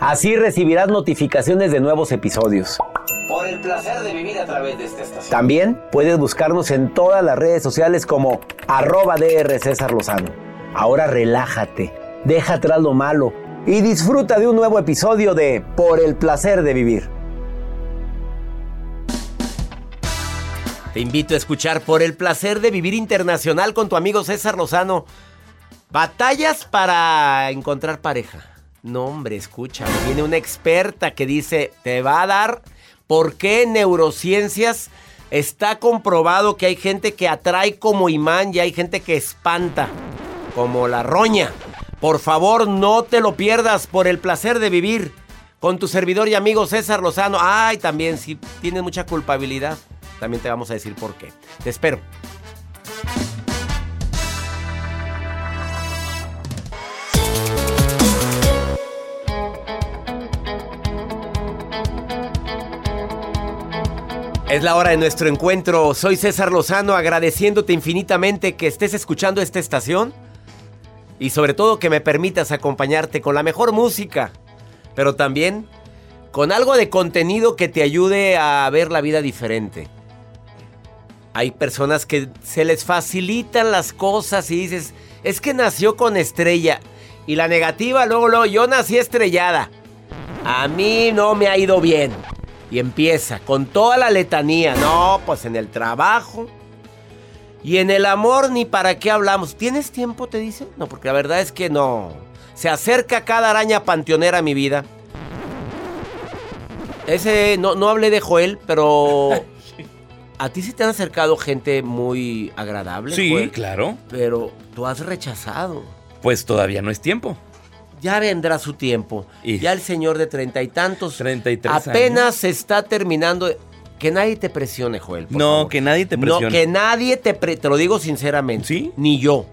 Así recibirás notificaciones de nuevos episodios por el placer de vivir a través de esta estación. También puedes buscarnos en todas las redes sociales como arroba DR César Lozano. Ahora relájate, deja atrás lo malo y disfruta de un nuevo episodio de Por el placer de vivir. Te invito a escuchar Por el placer de vivir internacional con tu amigo César Lozano. Batallas para encontrar pareja. No, hombre, escucha. Viene una experta que dice, te va a dar ¿Por qué en neurociencias está comprobado que hay gente que atrae como imán y hay gente que espanta, como la roña? Por favor, no te lo pierdas por el placer de vivir con tu servidor y amigo César Lozano. Ay, también si tienes mucha culpabilidad, también te vamos a decir por qué. Te espero. Es la hora de nuestro encuentro. Soy César Lozano agradeciéndote infinitamente que estés escuchando esta estación y sobre todo que me permitas acompañarte con la mejor música, pero también con algo de contenido que te ayude a ver la vida diferente. Hay personas que se les facilitan las cosas y dices, es que nació con estrella. Y la negativa, luego, luego, yo nací estrellada. A mí no me ha ido bien. Y empieza con toda la letanía. No, pues en el trabajo. Y en el amor ni para qué hablamos. ¿Tienes tiempo? Te dice. No, porque la verdad es que no. Se acerca cada araña panteonera a mi vida. Ese, no, no hablé de Joel, pero... ¿A ti sí te han acercado gente muy agradable? Sí, claro. Pero tú has rechazado. Pues todavía no es tiempo ya vendrá su tiempo. Ya el señor de treinta y tantos. Treinta y tres Apenas se está terminando. Que nadie te presione, Joel. no, que nadie te presione. No, que nadie te Te lo digo sinceramente. ¿Sí? Ni yo.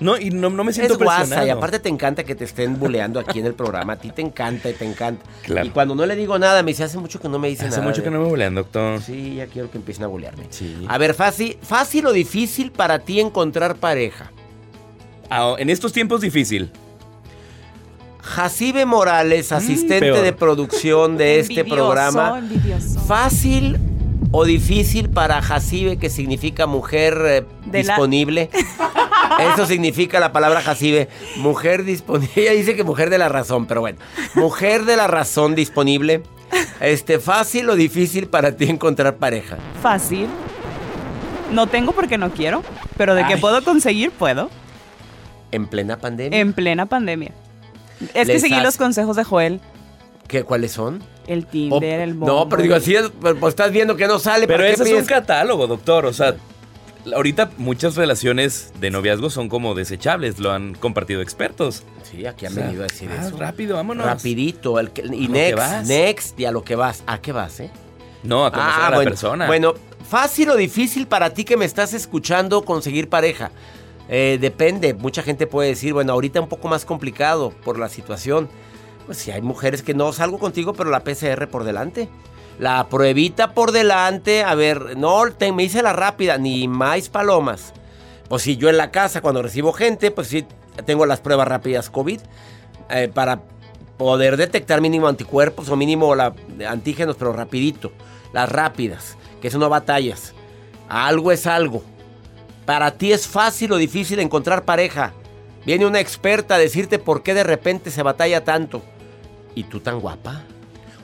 No, y no, me siento es presionado. y aparte te encanta que te estén buleando aquí en el programa. A ti te encanta y te encanta. Claro. Y cuando no le digo nada, me dice, hace mucho que no me dice nada. Hace mucho que no me bulean, doctor. Sí, ya quiero que empiecen a bulearme. Sí. A ver, fácil, fácil o difícil para ti encontrar pareja. Ah, en estos tiempos difícil. Jacibe Morales, mm, asistente de producción de este programa. ¿Fácil o difícil para Jacibe, que significa mujer eh, disponible? Eso significa la palabra Jacibe. Mujer disponible. Ella dice que mujer de la razón, pero bueno. Mujer de la razón disponible. Este, ¿Fácil o difícil para ti encontrar pareja? Fácil. No tengo porque no quiero, pero de que puedo conseguir, puedo. ¿En plena pandemia? En plena pandemia. Es que seguí los consejos de Joel. ¿Qué, ¿Cuáles son? El Tinder, el No, pero digo, así es, pues, pues estás viendo que no sale. Pero ese es un catálogo, doctor. O sea, ahorita muchas relaciones de noviazgo son como desechables, lo han compartido expertos. Sí, aquí han venido a decir eso. Rápido, vámonos. Rapidito. El, y next, next, y a lo que vas. ¿A qué vas, eh? No, a conocer ah, a la persona. Bueno, fácil o difícil para ti que me estás escuchando conseguir pareja. Eh, depende, mucha gente puede decir, bueno, ahorita un poco más complicado por la situación. Pues si hay mujeres que no salgo contigo, pero la PCR por delante. La pruebita por delante, a ver, no me hice la rápida, ni más palomas. Pues si yo en la casa cuando recibo gente, pues sí tengo las pruebas rápidas COVID eh, para poder detectar mínimo anticuerpos o mínimo la, antígenos, pero rapidito. Las rápidas, que eso no batallas. Algo es algo. Para ti es fácil o difícil encontrar pareja. Viene una experta a decirte por qué de repente se batalla tanto. ¿Y tú tan guapa?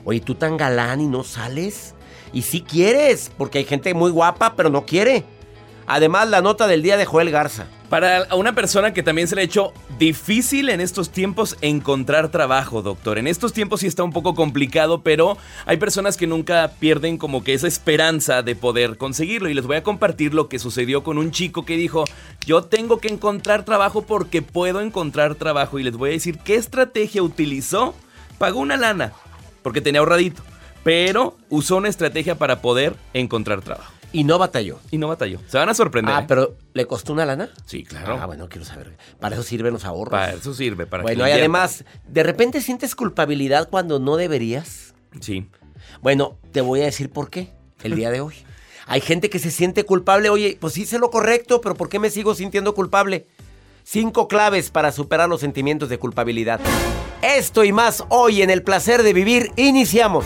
Oye, tú tan galán y no sales. Y si quieres, porque hay gente muy guapa, pero no quiere. Además, la nota del día de Joel Garza. Para una persona que también se le ha hecho difícil en estos tiempos encontrar trabajo, doctor. En estos tiempos sí está un poco complicado, pero hay personas que nunca pierden como que esa esperanza de poder conseguirlo. Y les voy a compartir lo que sucedió con un chico que dijo, yo tengo que encontrar trabajo porque puedo encontrar trabajo. Y les voy a decir qué estrategia utilizó. Pagó una lana, porque tenía ahorradito, pero usó una estrategia para poder encontrar trabajo. Y no batalló. Y no batalló. Se van a sorprender. Ah, ¿eh? pero ¿le costó una lana? Sí, claro. Ah, bueno, quiero saber. Para eso sirven los ahorros. Para eso sirve. Para bueno, y además, ¿de repente sientes culpabilidad cuando no deberías? Sí. Bueno, te voy a decir por qué el día de hoy. Hay gente que se siente culpable. Oye, pues hice lo correcto, pero ¿por qué me sigo sintiendo culpable? Cinco claves para superar los sentimientos de culpabilidad. Esto y más hoy en el placer de vivir. Iniciamos.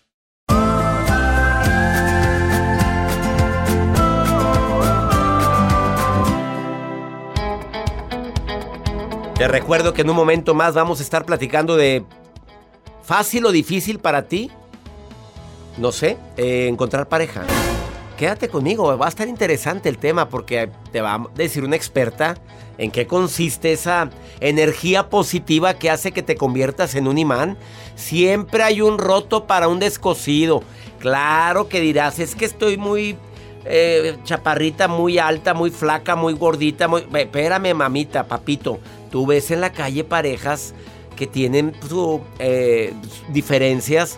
Te recuerdo que en un momento más vamos a estar platicando de fácil o difícil para ti, no sé, eh, encontrar pareja. Quédate conmigo, va a estar interesante el tema porque te va a decir una experta en qué consiste esa energía positiva que hace que te conviertas en un imán. Siempre hay un roto para un descosido. Claro que dirás, es que estoy muy eh, chaparrita, muy alta, muy flaca, muy gordita. Muy... Espérame, mamita, papito. Tú ves en la calle parejas que tienen su, eh, diferencias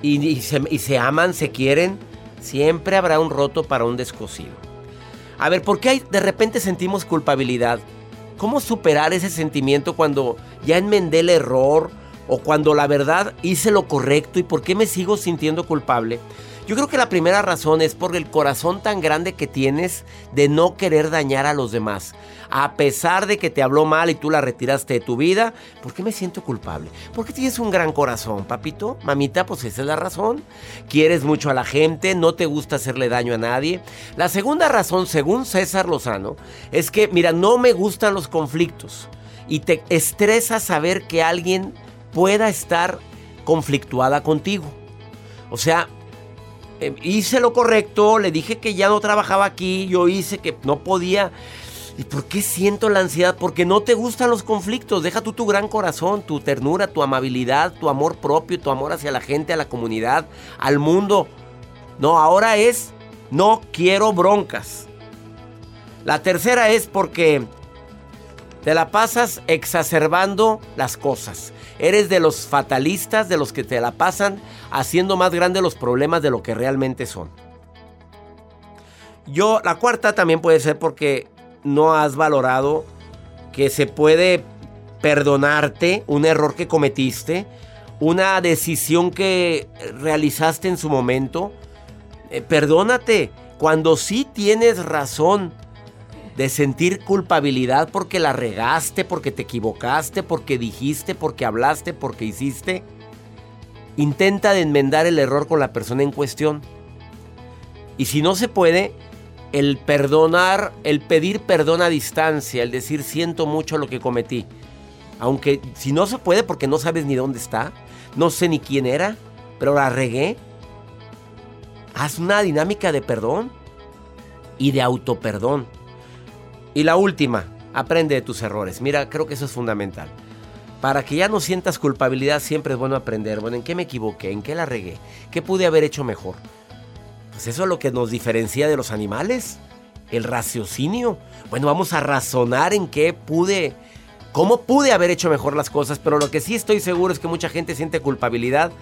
y, y se, y se aman, se quieren. Siempre habrá un roto para un descosido. A ver, ¿por qué hay, de repente sentimos culpabilidad? ¿Cómo superar ese sentimiento cuando ya enmendé el error o cuando la verdad hice lo correcto y por qué me sigo sintiendo culpable? Yo creo que la primera razón es por el corazón tan grande que tienes de no querer dañar a los demás. A pesar de que te habló mal y tú la retiraste de tu vida, ¿por qué me siento culpable? Porque tienes un gran corazón, papito, mamita, pues esa es la razón. Quieres mucho a la gente, no te gusta hacerle daño a nadie. La segunda razón, según César Lozano, es que, mira, no me gustan los conflictos. y te estresa saber que alguien pueda estar conflictuada contigo. O sea, eh, hice lo correcto, le dije que ya no trabajaba aquí, yo hice que no podía. ¿Y por qué siento la ansiedad? Porque no te gustan los conflictos. Deja tú tu gran corazón, tu ternura, tu amabilidad, tu amor propio, tu amor hacia la gente, a la comunidad, al mundo. No, ahora es no quiero broncas. La tercera es porque te la pasas exacerbando las cosas. Eres de los fatalistas, de los que te la pasan haciendo más grandes los problemas de lo que realmente son. Yo, la cuarta también puede ser porque no has valorado que se puede perdonarte un error que cometiste, una decisión que realizaste en su momento. Eh, perdónate cuando sí tienes razón de sentir culpabilidad porque la regaste, porque te equivocaste, porque dijiste, porque hablaste, porque hiciste. Intenta de enmendar el error con la persona en cuestión. Y si no se puede, el perdonar, el pedir perdón a distancia, el decir siento mucho lo que cometí. Aunque si no se puede porque no sabes ni dónde está, no sé ni quién era, pero la regué. Haz una dinámica de perdón y de autoperdón. Y la última, aprende de tus errores. Mira, creo que eso es fundamental. Para que ya no sientas culpabilidad, siempre es bueno aprender. Bueno, ¿en qué me equivoqué? ¿En qué la regué? ¿Qué pude haber hecho mejor? Pues eso es lo que nos diferencia de los animales. El raciocinio. Bueno, vamos a razonar en qué pude, cómo pude haber hecho mejor las cosas. Pero lo que sí estoy seguro es que mucha gente siente culpabilidad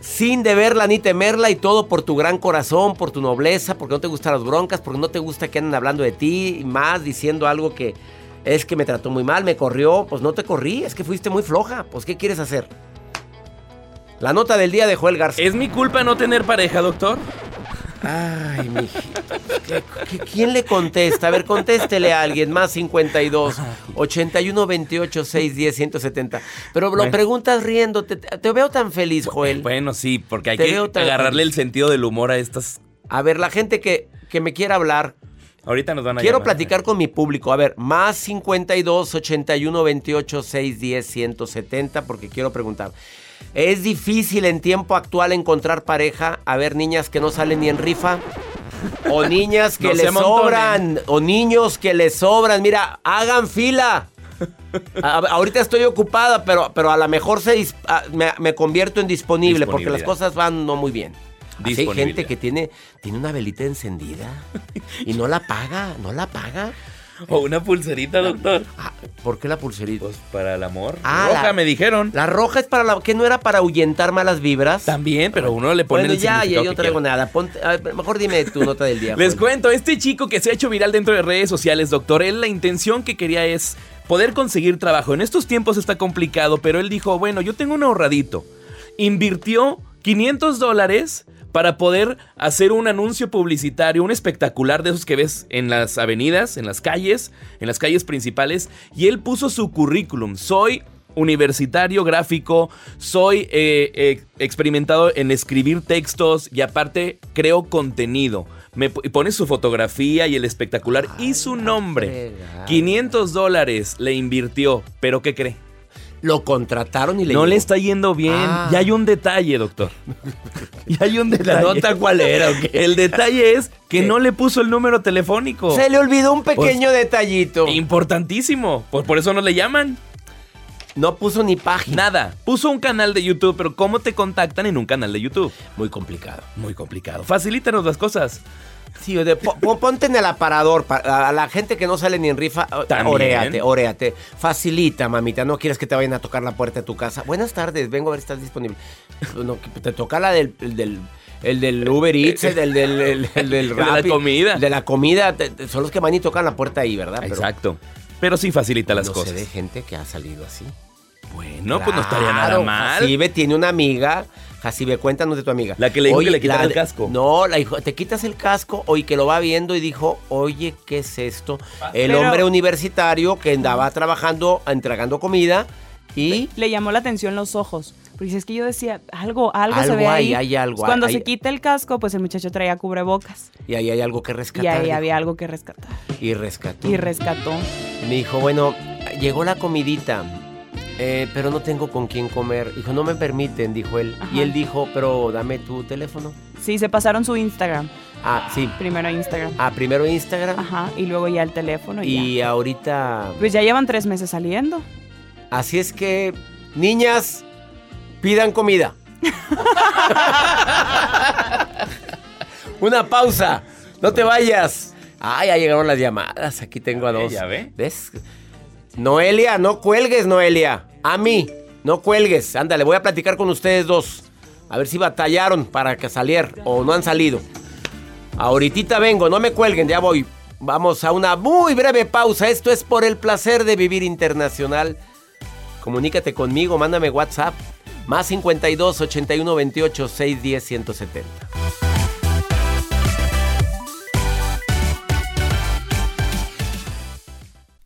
sin deberla ni temerla y todo por tu gran corazón, por tu nobleza, porque no te gustan las broncas, porque no te gusta que anden hablando de ti, y más diciendo algo que es que me trató muy mal, me corrió, pues no te corrí, es que fuiste muy floja, pues ¿qué quieres hacer? La nota del día de Joel Garza. ¿Es mi culpa no tener pareja, doctor? Ay, mijito. ¿Qué- qué- quién le contesta? A ver, contéstele a alguien. Más 52 81 28 610 170. Pero lo Bueno. preguntas riéndote. Te, veo tan feliz, Joel. Bueno, sí, porque hay Te que agarrarle feliz. el sentido del humor a estas. A ver, la gente que, que me quiera hablar. Ahorita nos van a Quiero llamar. platicar con mi público. A ver, más 52 81 28 610 170 porque quiero preguntar. ¿Es difícil en tiempo actual encontrar pareja? A ver, niñas que no salen ni en rifa. O niñas que No les sobran. O niños que les sobran. Mira, hagan fila. A- ahorita estoy ocupada, pero, pero a lo mejor se a- me, me convierto en disponible porque las cosas van no muy bien. Así hay gente que tiene, tiene una velita encendida y no la paga, no la paga. O una pulserita, doctor. Ah, ¿Por qué la pulserita? Pues para el amor. Ah, Roja, la- me dijeron. La roja es para la que no era para ahuyentar malas vibras. También, pero uno le pone Bueno, el ya, ya yo traigo quiera. nada. Ponte- a ver, mejor dime tu nota del día. Les Juan. cuento, este chico que se ha hecho viral dentro de redes sociales, doctor, él la intención que quería es poder conseguir trabajo. En estos tiempos está complicado, pero él dijo, bueno, yo tengo un ahorradito. Invirtió 500 dólares para poder hacer un anuncio publicitario, un espectacular de esos que ves en las avenidas, en las calles, en las calles principales, y él puso su currículum. Soy universitario gráfico, soy eh, eh, experimentado en escribir textos y aparte creo contenido. Me pone su fotografía y el espectacular y su nombre. fregada. 500 dólares le invirtió, pero ¿qué cree? Lo contrataron y le no le está yendo bien. Ah. Y hay un detalle, doctor. Y hay un detalle. ¿La nota cuál era o qué? El detalle es que ¿Qué? no le puso el número telefónico. Se le olvidó un pequeño Pues, detallito. Importantísimo. Por, por eso no le llaman. No puso ni página. Nada. Puso un canal de YouTube, pero ¿cómo te contactan en un canal de YouTube? Muy complicado. Muy complicado. Facilítanos las cosas. Sí, de- po- po- ponte en el aparador. pa- a la gente que no sale ni en rifa, También. oréate, oréate. Facilita, mamita. No quieres que te vayan a tocar la puerta de tu casa. Buenas tardes, vengo a ver si estás disponible. No, te toca la del, el del, el del Uber Eats, el del, el, el- el del El de la comida. De la comida. son los que van y tocan la puerta ahí, ¿verdad? Pero Exacto. Pero sí facilita las no cosas. sé de gente que ha salido así. Bueno, pues no estaría nada mal. Jacibe tiene una amiga. Jacibe, cuéntanos de tu amiga. La que le dijo que le quitara el casco. No, la dijo, te quitas el casco y que lo va viendo y dijo, oye, ¿qué es esto? El Pero- hombre universitario que andaba trabajando, entregando comida y... Le llamó la atención los ojos. Porque es que yo decía, algo, algo, se Algo ve hay, ahí. hay algo, Cuando hay- se quita el casco, pues el muchacho traía cubrebocas. Y ahí hay algo que Y rescatar. ahí dijo. había algo que rescatar. Y rescató. Y rescató. Me dijo, bueno, llegó la comidita, eh, pero no tengo con quién comer. Dijo, no me permiten, dijo él. Y él dijo, pero dame tu teléfono. Sí, se pasaron su Instagram. Ah, sí. Primero Instagram. Ah, primero Instagram. Ajá, y luego ya el teléfono y, ya. Y ahorita... Pues ya llevan tres meses saliendo. Así es que, niñas, pidan comida. Una pausa. No te vayas. Ah, ya llegaron las llamadas. Aquí tengo a dos. ¿Ya ve? ¿Ves? Noelia, no cuelgues, Noelia. A mí, no cuelgues. Ándale, voy a platicar con ustedes dos. A ver si batallaron para que salieran o no han salido. Ahorita vengo, no me cuelguen, ya voy. Vamos a una muy breve pausa. Esto es por el placer de vivir internacional. Comunícate conmigo, mándame WhatsApp. Más 52 81 28 610 170.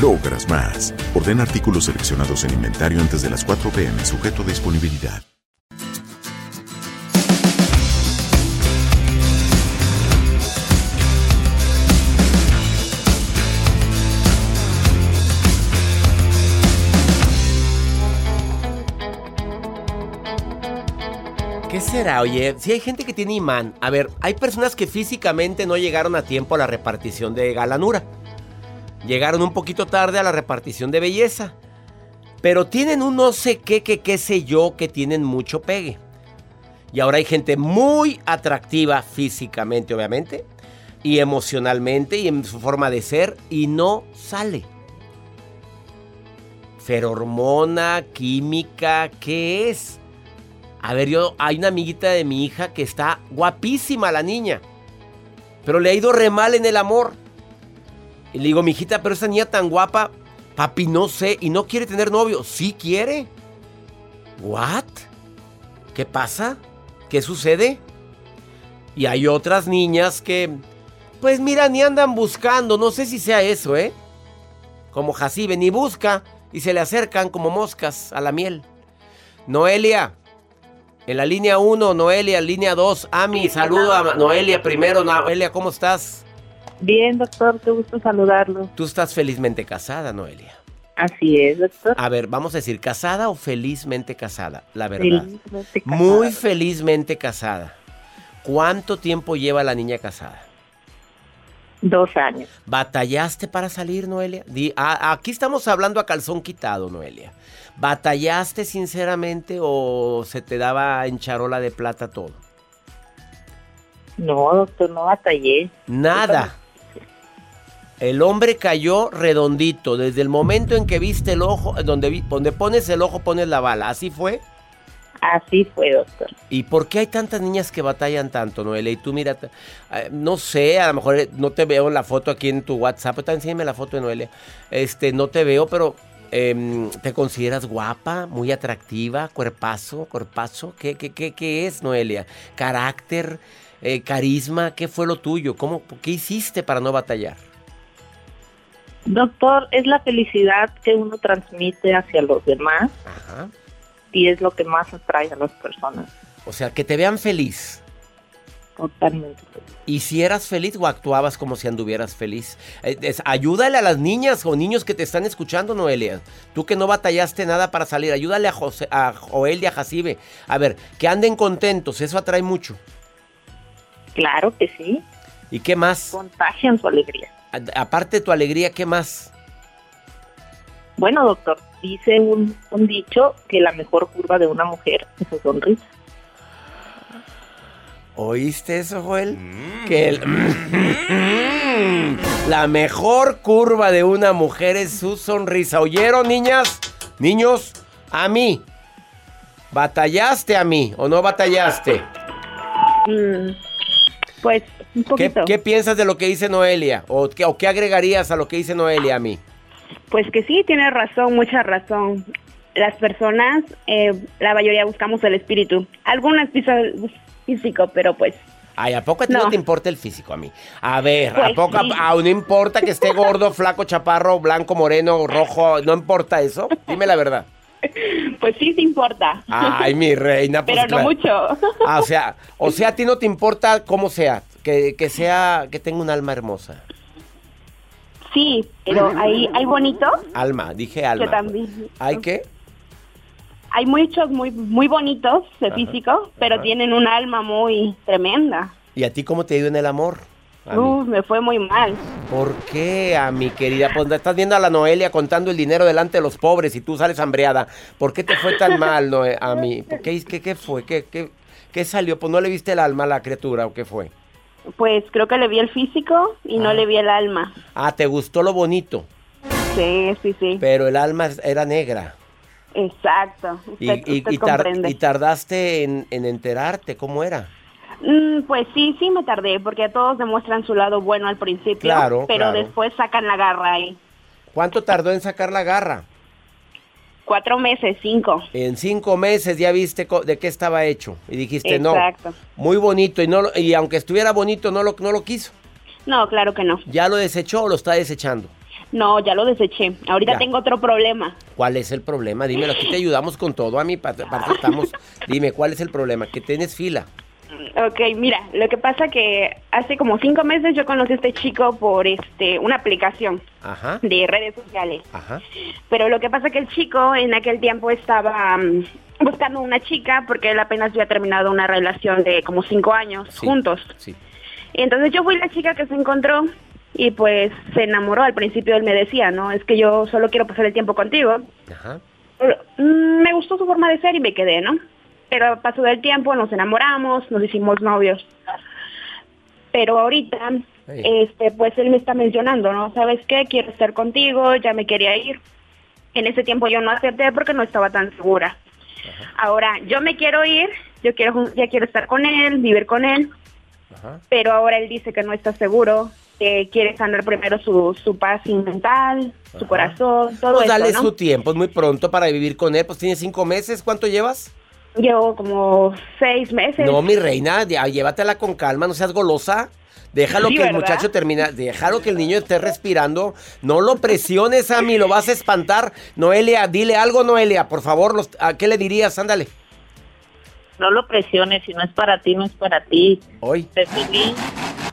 logras más. Orden artículos seleccionados en inventario antes de las 4 pm, sujeto a disponibilidad. ¿Qué será? Oye, si hay gente que tiene imán. A ver, hay personas que físicamente no llegaron a tiempo a la repartición de galanura. Llegaron un poquito tarde a la repartición de belleza. Pero tienen un no sé qué, que qué sé yo, que tienen mucho pegue. Y ahora hay gente muy atractiva físicamente, obviamente, y emocionalmente y en su forma de ser, y no sale. Ferormona, química, ¿qué es? A ver, yo, hay una amiguita de mi hija que está guapísima la niña, pero le ha ido re mal en el amor. Y le digo, mi hijita, pero esa niña tan guapa, papi, no sé, y no quiere tener novio. Sí quiere. ¿What? ¿Qué pasa? ¿Qué sucede? Y hay otras niñas que, pues mira, ni andan buscando, no sé si sea eso, ¿eh? Como Jacibe, ni busca y se le acercan como moscas a la miel. Noelia, en la línea 1, Noelia, línea 2, Ami, saludo a Noelia primero. Noelia, ¿cómo estás? Bien, doctor, qué gusto saludarlo. Tú estás felizmente casada, Noelia. Así es, doctor. A ver, vamos a decir, ¿casada o felizmente casada? La verdad. Felizmente casada. Muy felizmente casada. ¿Cuánto tiempo lleva la niña casada? Dos años. ¿Batallaste para salir, Noelia? Di- a- aquí estamos hablando a calzón quitado, Noelia. ¿Batallaste sinceramente o se te daba en charola de plata todo? No, doctor, no batallé. Nada. El hombre cayó redondito. Desde el momento en que viste el ojo, donde, vi- donde pones el ojo, pones la bala. ¿Así fue? Así fue, doctor. ¿Y por qué hay tantas niñas que batallan tanto, Noelia? Y tú mira, eh, no sé, a lo mejor eh, no te veo en la foto aquí en tu WhatsApp, ahorita enséñame la foto de Noelia. Este, no te veo, pero em, ¿te consideras guapa, muy atractiva, cuerpazo, cuerpazo? ¿Qué, qué, qué, qué es, Noelia? ¿Carácter, eh, carisma? ¿Qué fue lo tuyo? ¿Cómo, ¿Qué hiciste para no batallar? Doctor, es la felicidad que uno transmite hacia los demás Ajá. y es lo que más atrae a las personas. O sea, que te vean feliz. Totalmente. ¿Y si eras feliz o actuabas como si anduvieras feliz? Eh, es- ayúdale a las niñas o niños que te están escuchando, Noelia. Tú que no batallaste nada para salir, ayúdale a, José, a Joel y a Jacibe. A ver, que anden contentos, eso atrae mucho. Claro que sí. ¿Y qué más? Contagian su alegría. Aparte de tu alegría, ¿qué más? Bueno, doctor, dice un, un dicho que la mejor curva de una mujer es su sonrisa. ¿Oíste eso, Joel? Que el- la mejor curva de una mujer es su sonrisa. ¿Oyeron, niñas? Niños, a mí. ¿Batallaste a mí o no batallaste? pues un ¿Qué, piensas de lo que dice Noelia? ¿O qué, ¿O qué agregarías a lo que dice Noelia a mí? Pues que sí, tiene razón, mucha razón. Las personas, eh, la mayoría buscamos el espíritu. Algunas pisan físico, pero pues Ay, ¿a poco a ti no, No. te importa el físico a mí? A ver, ¿a Pues poco sí. a, no importa que esté gordo, flaco, chaparro, blanco, moreno, rojo? ¿No importa eso? Dime la verdad. pues sí te importa. Ay, mi reina, pues pero no mucho. Ah, o sea, o sea, a ti no te importa cómo sea, que, que sea, que tenga un alma hermosa. Sí, pero hay, hay bonitos Alma, dije alma. que también. ¿Hay qué? Hay muchos muy muy bonitos de Ajá, físico, pero ajá. tienen un alma muy tremenda. ¿Y a ti cómo te ha ido en el amor? Uf, me fue muy mal. ¿Por qué, a mi querida? Pues estás viendo a la Noelia contando el dinero delante de los pobres y tú sales hambreada. ¿Por qué te fue tan mal, Noe- a mí? ¿Por ¿Qué, qué, qué fue? ¿Qué, qué, qué salió? Pues no le viste el alma a la criatura o qué fue. Pues creo que le vi el físico y no le vi el alma. Ah, te gustó lo bonito, Sí, sí, sí. pero el alma era negra. Exacto. Y, Usted, y- usted y tar- comprende. y tardaste en, en enterarte cómo era. Mm, pues sí, sí me tardé, porque todos demuestran su lado bueno al principio, Claro, pero claro. después sacan la garra ahí. ¿Cuánto tardó en sacar la garra? Cuatro meses, cinco. En cinco meses ya viste de qué estaba hecho y dijiste Exacto. no, muy bonito y no lo- y aunque estuviera bonito no lo no lo quiso. No, claro que no. ¿Ya lo desechó o lo está desechando? No, ya lo deseché. Ahorita Ya. tengo otro problema. ¿Cuál es el problema? Dímelo, aquí te ayudamos con todo, a parte parte estamos. Dime, ¿cuál es el problema? Que tienes fila. Ok, mira, lo que pasa que hace como cinco meses yo conocí a este chico por este una aplicación Ajá, de redes sociales. ajá. Pero lo que pasa que el chico en aquel tiempo estaba mm, buscando una chica porque él apenas había terminado una relación de como cinco años Sí, juntos. Sí. Y entonces yo fui la chica que se encontró y pues se enamoró. Al principio él me decía, no, es que yo solo quiero pasar el tiempo contigo. Ajá. Pero, mm, me gustó su forma de ser y me quedé, ¿no? Pero pasó del tiempo, nos enamoramos, nos hicimos novios. Pero ahorita, Hey. este, pues él me está mencionando, ¿no? ¿Sabes qué? Quiero estar contigo, ya me quería ir. En ese tiempo yo no acepté porque no estaba tan segura. Ahora, yo me quiero ir, yo quiero, ya quiero estar con él, vivir con él, Ajá. pero ahora él dice que no está seguro, que quiere sanar primero su, su paz mental, su corazón, todo Pues eso, dale ¿no? su tiempo, es muy pronto para vivir con él. Pues tiene cinco meses, ¿cuánto llevas? Llevo como seis meses. No, mi reina, ya, llévatela con calma, no seas golosa. Déjalo Sí, que el muchacho termine, déjalo que el niño esté respirando. No lo presiones a mí, lo vas a espantar. Noelia, dile algo, Noelia, por favor. los- ¿A qué le dirías? Ándale. No lo presiones, si no es para ti, no es para ti. Hoy, feliz,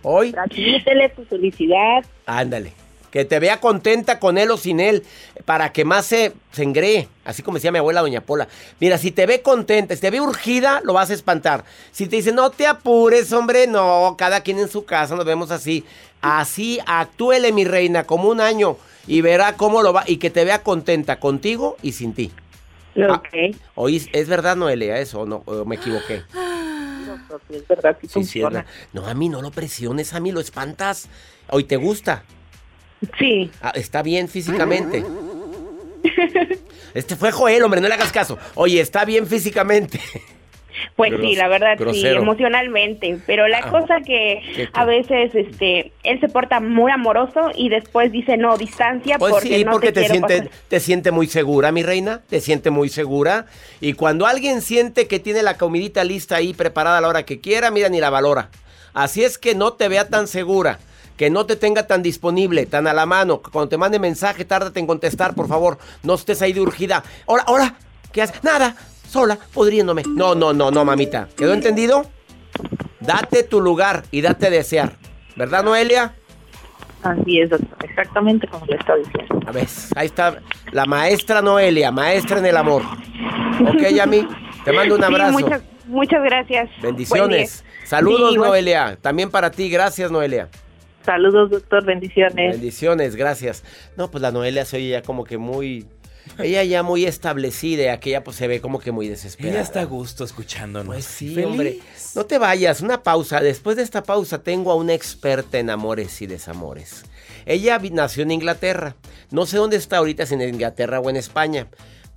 hoy, transmítele tu felicidad. ándale. Que te vea contenta con él o sin él, para que más se, se engree. Así como decía mi abuela, doña Pola. Mira, si te ve contenta, si te ve urgida, lo vas a espantar. Si te dice, no te apures, hombre, no, cada quien en su casa, nos vemos así. Así, actúele, mi reina, como un año, y verá cómo lo va, y que te vea contenta contigo y sin ti. Ok. Oí, ¿es verdad, Noelia, eso o no? ¿O me equivoqué? Sí, es verdad, sí, Sí, sí, es funciona. verdad. No, a mí no lo presiones, a mí lo espantas. Hoy te gusta. Sí. Ah, está bien físicamente. Este fue Joel, hombre, no le hagas caso. Oye, está bien físicamente. Pues sí, la verdad sí, emocionalmente, pero la Ah, cosa que a veces este él se porta muy amoroso y después dice no, distancia Pues porque sí, no porque te, siente, pasar". te siente muy segura, mi reina. Te siente muy segura. Y cuando alguien siente que tiene la comidita lista ahí preparada a la hora que quiera, mira, ni la valora. Así es que no te vea tan segura. Que no te tenga tan disponible, tan a la mano. que Cuando te mande mensaje, tárdate en contestar, por favor. No estés ahí de urgida. Hola, hola. ¿Qué haces? Nada. Sola, podriéndome. No, no, no, no, mamita. ¿Quedó entendido? Date tu lugar y date a desear. ¿Verdad, Noelia? Así es, doctor, exactamente como le está diciendo. A ver, ahí está la maestra Noelia, maestra en el amor. Ok, Yami, te mando un Sí, abrazo. muchas, muchas gracias. Bendiciones. Saludos, Sí. Noelia. También para ti, gracias, Noelia. Saludos, doctor, bendiciones. Bendiciones, gracias. No, pues la Noelia se oye ya como que muy. Ella ya muy establecida, y aquella pues se ve como que muy desesperada. Ella está a gusto escuchándonos. Pues sí, Feliz. hombre. No te vayas, una pausa. Después de esta pausa tengo a una experta en amores y desamores. Ella nació en Inglaterra. No sé dónde está ahorita, si en Inglaterra o en España.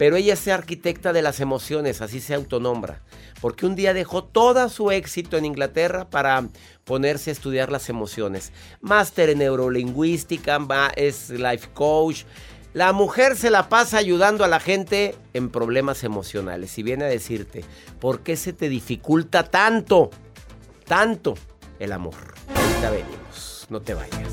Pero ella es arquitecta de las emociones, así se autonombra. Porque un día dejó todo su éxito en Inglaterra para ponerse a estudiar las emociones. Máster en neurolingüística, es life coach. La mujer se la pasa ayudando a la gente en problemas emocionales y viene a decirte, ¿por qué se te dificulta tanto, tanto el amor? Ahorita venimos, no te vayas.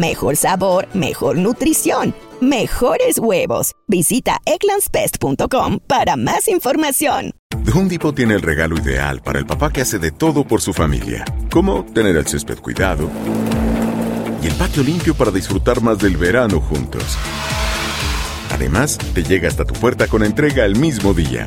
Mejor sabor, mejor nutrición. Mejores huevos. Visita egglandsbest.com para más información. Home Depot tiene el regalo ideal para el papá que hace de todo por su familia, como tener el césped cuidado y el patio limpio para disfrutar más del verano juntos. Además, te llega hasta tu puerta con entrega el mismo día.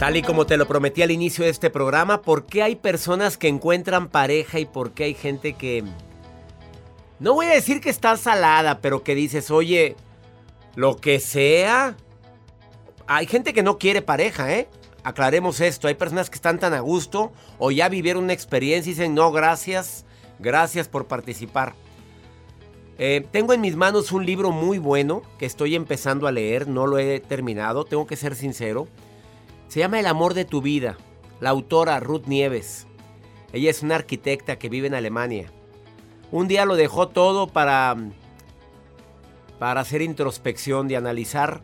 Tal y como te lo prometí al inicio de este programa, ¿por qué hay personas que encuentran pareja y por qué hay gente que... No voy a decir que está salada, pero que dices, oye, lo que sea... Hay gente que no quiere pareja, ¿eh? Aclaremos esto, hay personas que están tan a gusto o ya vivieron una experiencia y dicen, no, gracias, gracias por participar. Eh, tengo en mis manos un libro muy bueno que estoy empezando a leer, no lo he terminado, tengo que ser sincero. Se llama El amor de tu vida. La autora Ruth Nieves. Ella es una arquitecta que vive en Alemania. Un día lo dejó todo para para hacer introspección, de analizar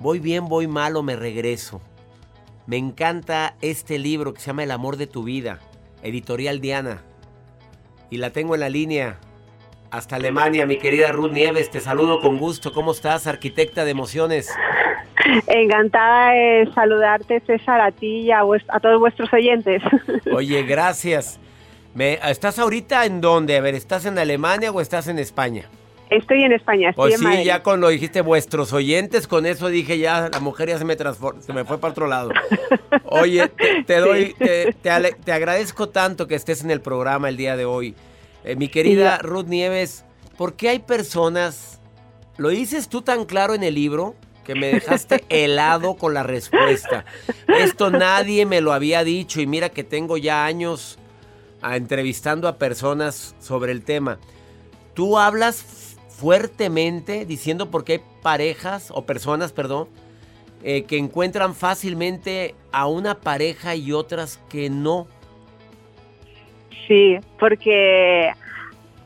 voy bien, voy mal o me regreso. Me encanta este libro que se llama El amor de tu vida, editorial Diana. Y la tengo en la línea hasta Alemania, mi querida Ruth Nieves, te saludo con gusto. ¿Cómo estás, arquitecta de emociones? Encantada de saludarte, César, a ti y a, a todos vuestros oyentes. Oye, gracias. Me, ¿Estás ahorita en dónde? A ver, ¿estás en Alemania o estás en España? Estoy en España, estoy Pues en sí, Madrid. ya con lo dijiste vuestros oyentes, con eso dije ya, la mujer ya se me transformó, se me fue para otro lado. Oye, te, te doy, Sí. te, te ale- te agradezco tanto que estés en el programa el día de hoy. Eh, mi querida Ruth Nieves, ¿por qué hay personas, lo dices tú tan claro en el libro, que me dejaste helado con la respuesta? Esto nadie me lo había dicho y mira que tengo ya años a- entrevistando a personas sobre el tema. Tú hablas fuertemente diciendo por qué hay parejas o personas, perdón, eh, que encuentran fácilmente a una pareja y otras que no. Sí, porque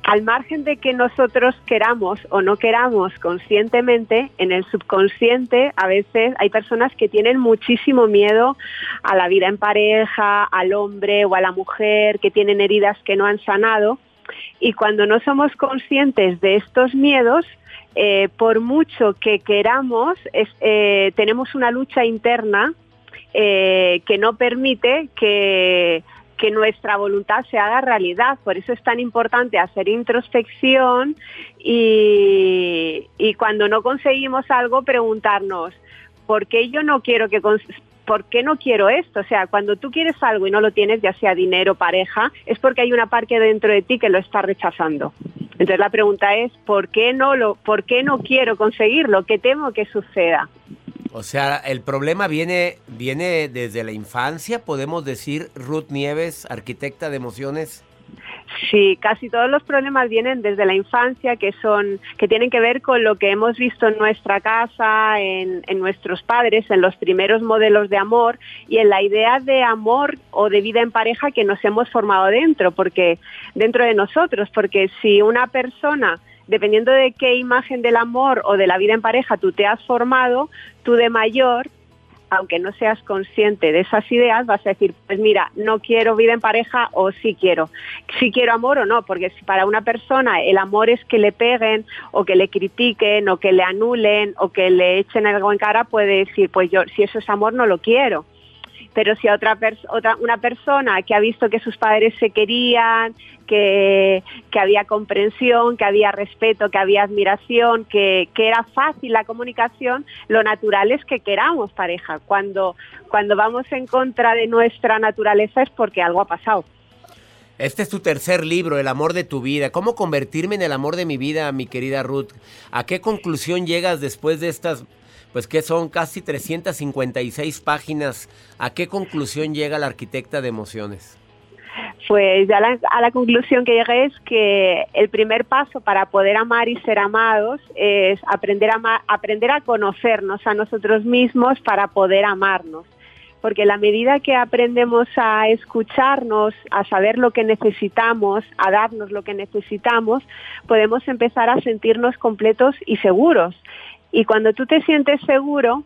al margen de que nosotros queramos o no queramos conscientemente, en el subconsciente a veces hay personas que tienen muchísimo miedo a la vida en pareja, al hombre o a la mujer, que tienen heridas que no han sanado. Y cuando no somos conscientes de estos miedos, eh, por mucho que queramos, eh, tenemos una lucha interna eh, que no permite que, que nuestra voluntad se haga realidad. Por eso es tan importante hacer introspección y, cuando no conseguimos algo preguntarnos, ¿por qué yo no quiero que... ¿Por qué no quiero esto? O sea, cuando tú quieres algo y no lo tienes, ya sea dinero, pareja, es porque hay una parte dentro de ti que lo está rechazando. Entonces la pregunta es, ¿por qué no lo, por qué no quiero conseguirlo? ¿Qué temo que suceda? O sea, el problema viene, viene desde la infancia, podemos decir, Ruth Nieves, arquitecta de emociones. Sí, casi todos los problemas vienen desde la infancia, que son, que tienen que ver con lo que hemos visto en nuestra casa, en, en nuestros padres, en los primeros modelos de amor y en la idea de amor o de vida en pareja que nos hemos formado dentro, porque dentro de nosotros, porque si una persona dependiendo de qué imagen del amor o de la vida en pareja tú te has formado, tú de mayor aunque no seas consciente de esas ideas, vas a decir, pues mira, no quiero vida en pareja o sí quiero. Sí quiero amor o no, porque si para una persona el amor es que le peguen o que le critiquen o que le anulen o que le echen algo en cara, puede decir, pues yo, si eso es amor, no lo quiero. Pero si a otra, una persona que ha visto que sus padres se querían, que, que había comprensión, que había respeto, que había admiración, que, que era fácil la comunicación, lo natural es que queramos pareja. Cuando, cuando vamos en contra de nuestra naturaleza es porque algo ha pasado. Este es tu tercer libro, El amor de tu vida. ¿Cómo convertirme en el amor de mi vida, mi querida Ruth? ¿A qué conclusión llegas después de estas, pues que son casi 356 páginas? ¿A qué conclusión llega la arquitecta de emociones? Pues ya la- a la conclusión que llegué es que el primer paso para poder amar y ser amados es aprender a, aprender a conocernos a nosotros mismos para poder amarnos. Porque la medida que aprendemos a escucharnos, a saber lo que necesitamos, a darnos lo que necesitamos, podemos empezar a sentirnos completos y seguros. Y cuando tú te sientes seguro,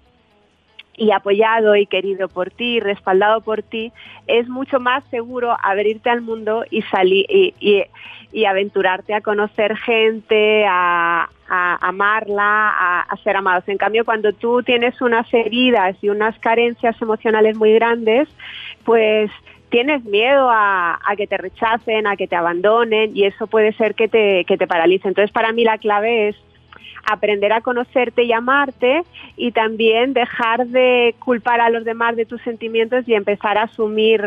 y apoyado y querido por ti, respaldado por ti, es mucho más seguro abrirte al mundo y salir y, y- aventurarte a conocer gente, a, a amarla, a, a ser amados. En cambio, cuando tú tienes unas heridas y unas carencias emocionales muy grandes, pues tienes miedo a, a que te rechacen, a que te abandonen y eso puede ser que te, que te paralice. Entonces, para mí la clave es aprender a conocerte y amarte y también dejar de culpar a los demás de tus sentimientos y empezar a asumir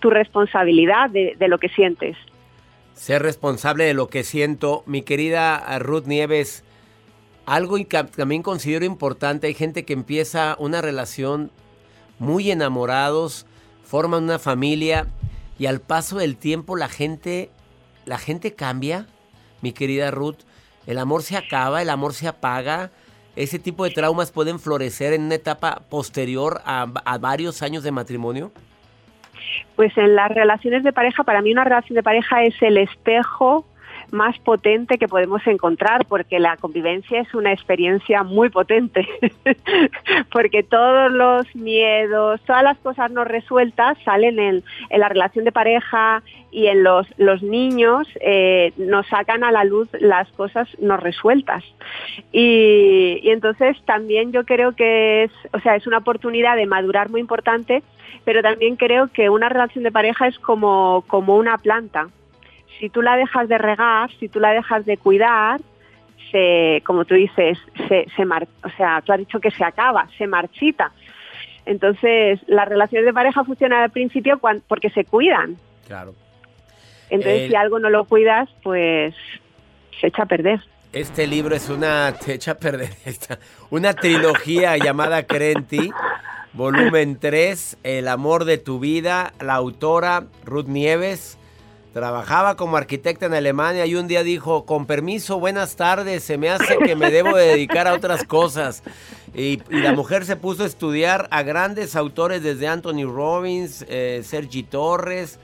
tu responsabilidad de, lo que sientes. Ser responsable de lo que siento. Mi querida Ruth Nieves, algo que también considero importante, hay gente que empieza una relación muy enamorados, forman una familia y al paso del tiempo la gente, la gente cambia, mi querida Ruth. El amor se acaba, el amor se apaga. Ese tipo de traumas pueden florecer en una etapa posterior a, a varios años de matrimonio. Pues en las relaciones de pareja, para mí una relación de pareja es el espejo más potente que podemos encontrar, porque la convivencia es una experiencia muy potente, porque todos los miedos, todas las cosas no resueltas salen en, en la relación de pareja y en los, los niños, eh, nos sacan a la luz las cosas no resueltas. Y, y entonces también yo creo que es, o sea, es una oportunidad de madurar muy importante, pero también creo que una relación de pareja es como, como una planta si tú la dejas de regar, si tú la dejas de cuidar, se, como tú dices, se, se mar, o sea, tú has dicho que se acaba, se marchita. Entonces, las relaciones de pareja funcionan al principio porque se cuidan. Claro. Entonces, si algo no lo cuidas, pues se echa a perder. Este libro es una, te echa a perder esta, una trilogía llamada Crenti, volumen 3, El amor de tu vida, la autora Ruth Nieves. Trabajaba como arquitecta en Alemania y un día dijo, con permiso, buenas tardes, se me hace que me debo de dedicar a otras cosas. Y, la mujer se puso a estudiar a grandes autores desde Anthony Robbins, eh, Sergi Torres,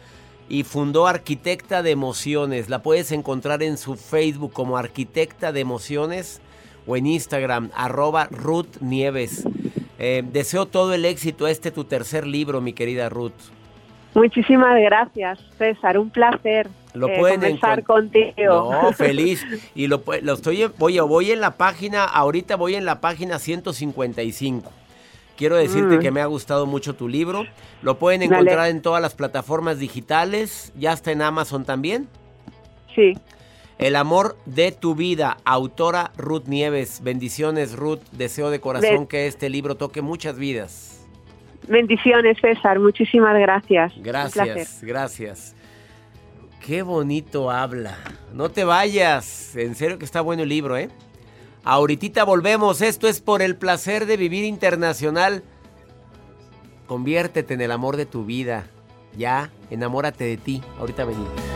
y fundó Arquitecta de Emociones. La puedes encontrar en su Facebook como Arquitecta de Emociones o en Instagram, arroba Ruth Nieves. Eh, deseo todo el éxito a este tu tercer libro, mi querida Ruth. Muchísimas gracias, César. Un placer Lo eh, pueden conversar contigo. No, feliz. Y lo, lo estoy, voy, voy en la página, ahorita voy en la página 155. Quiero decirte Mm. que me ha gustado mucho tu libro. Lo pueden Dale. encontrar en todas las plataformas digitales. Ya está en Amazon también. Sí. El amor de tu vida, autora Ruth Nieves. Bendiciones, Ruth. Deseo de corazón De- que este libro toque muchas vidas. Bendiciones, César. Muchísimas gracias. Gracias, gracias. Qué bonito habla. No te vayas. En serio que está bueno el libro, ¿eh? Ahorita volvemos. Esto es por el placer de vivir internacional. Conviértete en el amor de tu vida. Ya, enamórate de ti. Ahorita venimos.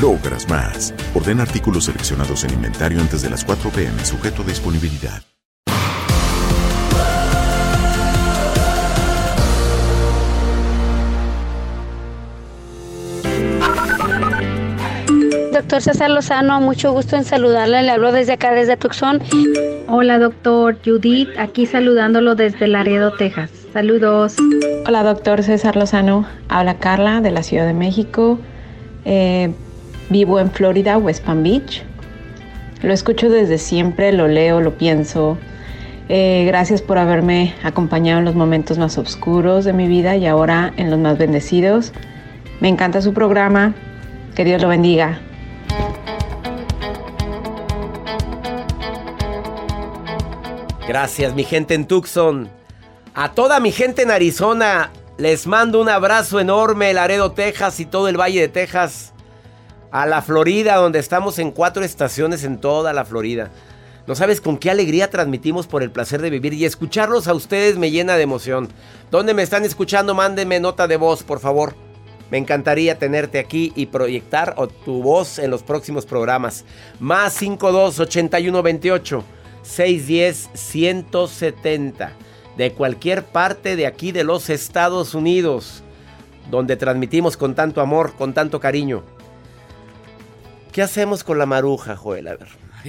logras más. Ordena artículos seleccionados en inventario antes de las 4 pm, sujeto a disponibilidad. Doctor César Lozano, mucho gusto en saludarle. Le hablo desde acá, desde Tucson. Hola, doctor Judith, aquí saludándolo desde Laredo, Texas. Saludos. Hola, doctor César Lozano. Habla Carla de la Ciudad de México. Eh, Vivo en Florida, West Palm Beach. Lo escucho desde siempre, lo leo, lo pienso. Eh, gracias por haberme acompañado en los momentos más oscuros de mi vida y ahora en los más bendecidos. Me encanta su programa. Que Dios lo bendiga. Gracias mi gente en Tucson. A toda mi gente en Arizona les mando un abrazo enorme, Laredo, Texas y todo el Valle de Texas. A la Florida, donde estamos en cuatro estaciones en toda la Florida. No sabes con qué alegría transmitimos por el placer de vivir y escucharlos a ustedes me llena de emoción. ¿Dónde me están escuchando? Mándenme nota de voz, por favor. Me encantaría tenerte aquí y proyectar tu voz en los próximos programas. Más 52 81 28 610 170 de cualquier parte de aquí de los Estados Unidos, donde transmitimos con tanto amor, con tanto cariño. ¿Qué hacemos con la maruja, Joel? A ver.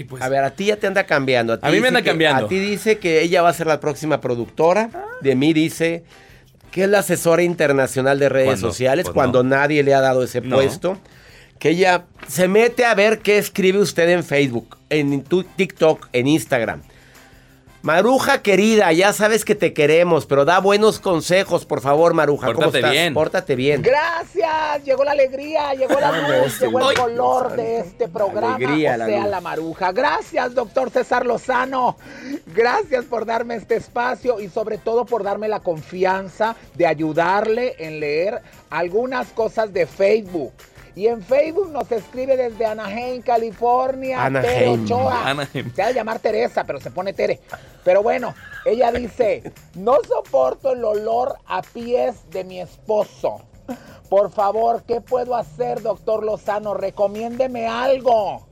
pues. A ver, a ti ya te anda cambiando. A mí me anda que- cambiando. A ti dice que ella va a ser la próxima productora. De mí dice que es la asesora internacional de redes ¿Cuándo? sociales Pues cuando nadie le ha dado ese No. puesto. Que ella se mete a ver qué escribe usted en Facebook, en TikTok, en Instagram. Maruja querida, ya sabes que te queremos, pero da buenos consejos, por favor, Maruja. ¿Cómo Pórtate estás? bien. Pórtate bien. Gracias, llegó la alegría, llegó la luz, llegó el color de este programa, alegría, o la sea, luz. la maruja. Gracias, doctor César Lozano. Gracias por darme este espacio y sobre todo por darme la confianza de ayudarle en leer algunas cosas de Facebook. Y en Facebook nos escribe desde Anaheim, California, Tere Anaheim. Ochoa. Anaheim. Se va a llamar Teresa, pero se pone Tere. Pero bueno, ella dice, no soporto el olor a pies de mi esposo. Por favor, ¿qué puedo hacer, doctor Lozano? Recomiéndeme algo.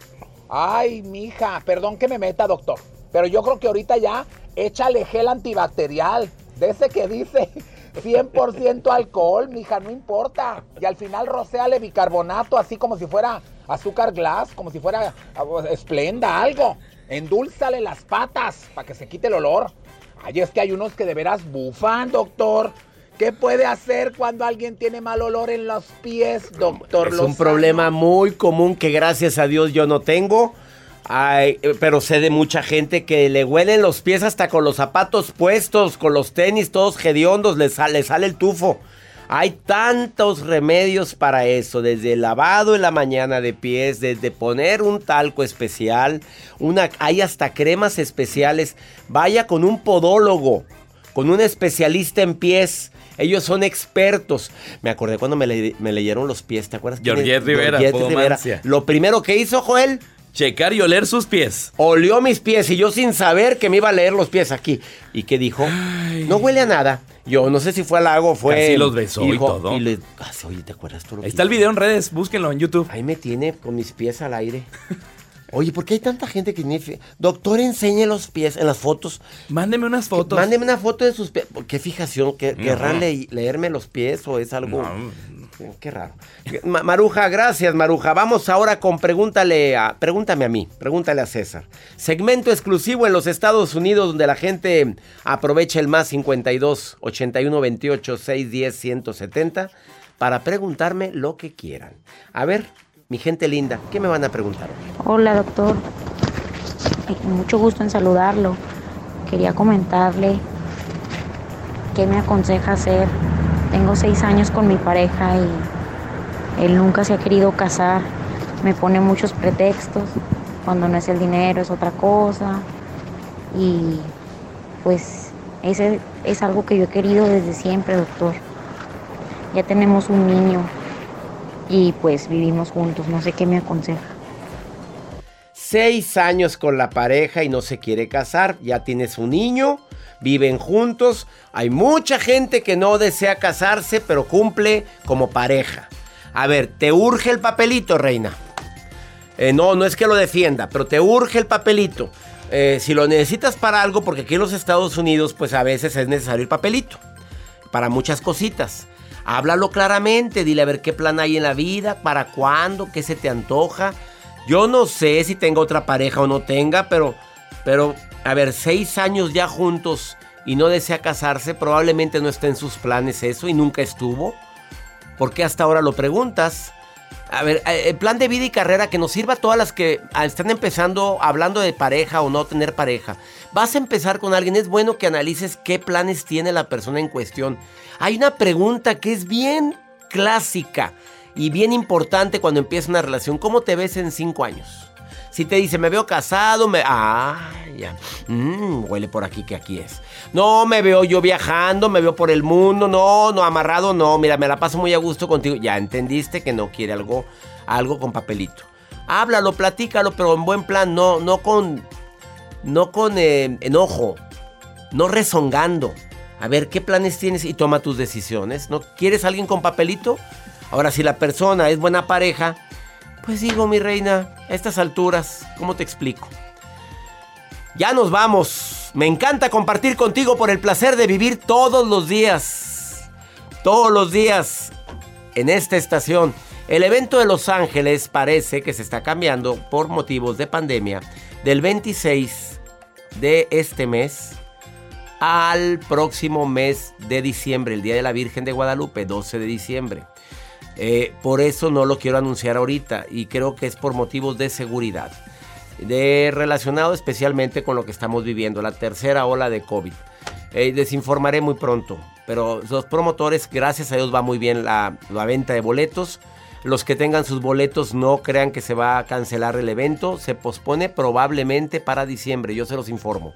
Ay, mija, perdón que me meta, doctor. Pero yo creo que ahorita ya échale gel antibacterial. De ese que dice 100% alcohol, mija, no importa. Y al final rocéale bicarbonato, así como si fuera azúcar glass, como si fuera ah, esplenda, algo. Endúlzale las patas para que se quite el olor. Ay, es que hay unos que de veras bufan, doctor. ¿Qué puede hacer cuando alguien tiene mal olor en los pies, doctor Es un problema muy común que gracias a Dios yo no tengo. Ay, eh, pero sé de mucha gente que le huelen los pies hasta con los zapatos puestos, con los tenis todos hediondos, le sale, le sale el tufo. Hay tantos remedios para eso, desde el lavado en la mañana de pies, desde poner un talco especial, una, hay hasta cremas especiales. Vaya con un podólogo, con un especialista en pies. Ellos son expertos. Me acordé cuando me, le- me leyeron los pies, ¿te acuerdas? Georgette Rivera, Georgette podomancia. Lo primero que hizo, Joel, Checar y oler sus pies. olió mis pies y yo sin saber que me iba a leer los pies aquí. ¿Y qué dijo? No huele a nada. Yo no sé si fue halago o fue... Casi los besó y todo. le- ah, sí, oye, ¿te acuerdas tú lo que Ahí está el video en redes, búsquenlo en YouTube. Ahí me tiene con mis pies al aire. Oye, ¿por qué hay tanta gente que tiene... Doctor, enseñe los pies en las fotos. Mándeme unas fotos. Mándeme una foto de sus pies. ¿Qué fijación? ¿Qué- No. ¿Querrán le- leerme los pies o es algo...? Qué raro. Ma- Maruja, gracias, Maruja. Vamos ahora con pregúntale a, pregúntame a mí, pregúntale a César. Segmento exclusivo en los Estados Unidos donde la gente aprovecha el más 52 81 28 610 170 para preguntarme lo que quieran. A ver, mi gente linda, ¿qué me van a preguntar? Hola doctor, mucho gusto en saludarlo. Quería comentarle qué me aconseja hacer. Tengo seis años con mi pareja y él nunca se ha querido casar. Me pone muchos pretextos. Cuando no es el dinero es otra cosa. Y pues ese es algo que yo he querido desde siempre, doctor. Ya tenemos un niño y pues vivimos juntos. No sé qué me aconseja. Seis años con la pareja y no se quiere casar. Ya tienes un niño, viven juntos. Hay mucha gente que no desea casarse, pero cumple como pareja. A ver, ¿te urge el papelito, reina? Eh, no, no es que lo defienda, pero te urge el papelito. Eh, si lo necesitas para algo, porque aquí en los Estados Unidos, pues a veces es necesario el papelito. Para muchas cositas. Háblalo claramente, dile a ver qué plan hay en la vida, para cuándo, qué se te antoja. Yo no sé si tenga otra pareja o no tenga, pero, pero, a ver, seis años ya juntos y no desea casarse, probablemente no esté en sus planes eso y nunca estuvo. ¿Por qué hasta ahora lo preguntas? A ver, eh, el plan de vida y carrera que nos sirva a todas las que ah, están empezando hablando de pareja o no tener pareja. Vas a empezar con alguien, es bueno que analices qué planes tiene la persona en cuestión. Hay una pregunta que es bien clásica y bien importante cuando empieza una relación. ¿Cómo te ves en cinco años? Si te dice, me veo casado, me... Ah, ya. Mm, huele por aquí que aquí es. No, me veo yo viajando, me veo por el mundo. No, no, amarrado, no. Mira, me la paso muy a gusto contigo. Ya entendiste que no quiere algo, algo con papelito. Háblalo, platícalo, pero en buen plan, no, no con... No con eh, enojo. No rezongando. A ver, ¿qué planes tienes? Y toma tus decisiones. ¿No quieres alguien con papelito? Ahora, si la persona es buena pareja, pues digo, mi reina, a estas alturas, ¿cómo te explico? Ya nos vamos. Me encanta compartir contigo por el placer de vivir todos los días. Todos los días en esta estación. El evento de Los Ángeles parece que se está cambiando por motivos de pandemia del 26 de este mes al próximo mes de diciembre, el Día de la Virgen de Guadalupe, 12 de diciembre. Eh, por eso no lo quiero anunciar ahorita y creo que es por motivos de seguridad, de relacionado especialmente con lo que estamos viviendo, la tercera ola de COVID. Eh, desinformaré muy pronto, pero los promotores, gracias a Dios, va muy bien la venta de boletos. Los que tengan sus boletos no crean que se va a cancelar el evento, se pospone probablemente para diciembre, yo se los informo.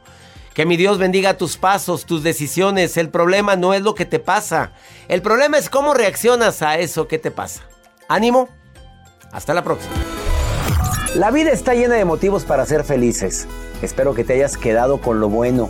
Que mi Dios bendiga tus pasos, tus decisiones. El problema no es lo que te pasa. El problema es cómo reaccionas a eso que te pasa. Ánimo. Hasta la próxima. La vida está llena de motivos para ser felices. Espero que te hayas quedado con lo bueno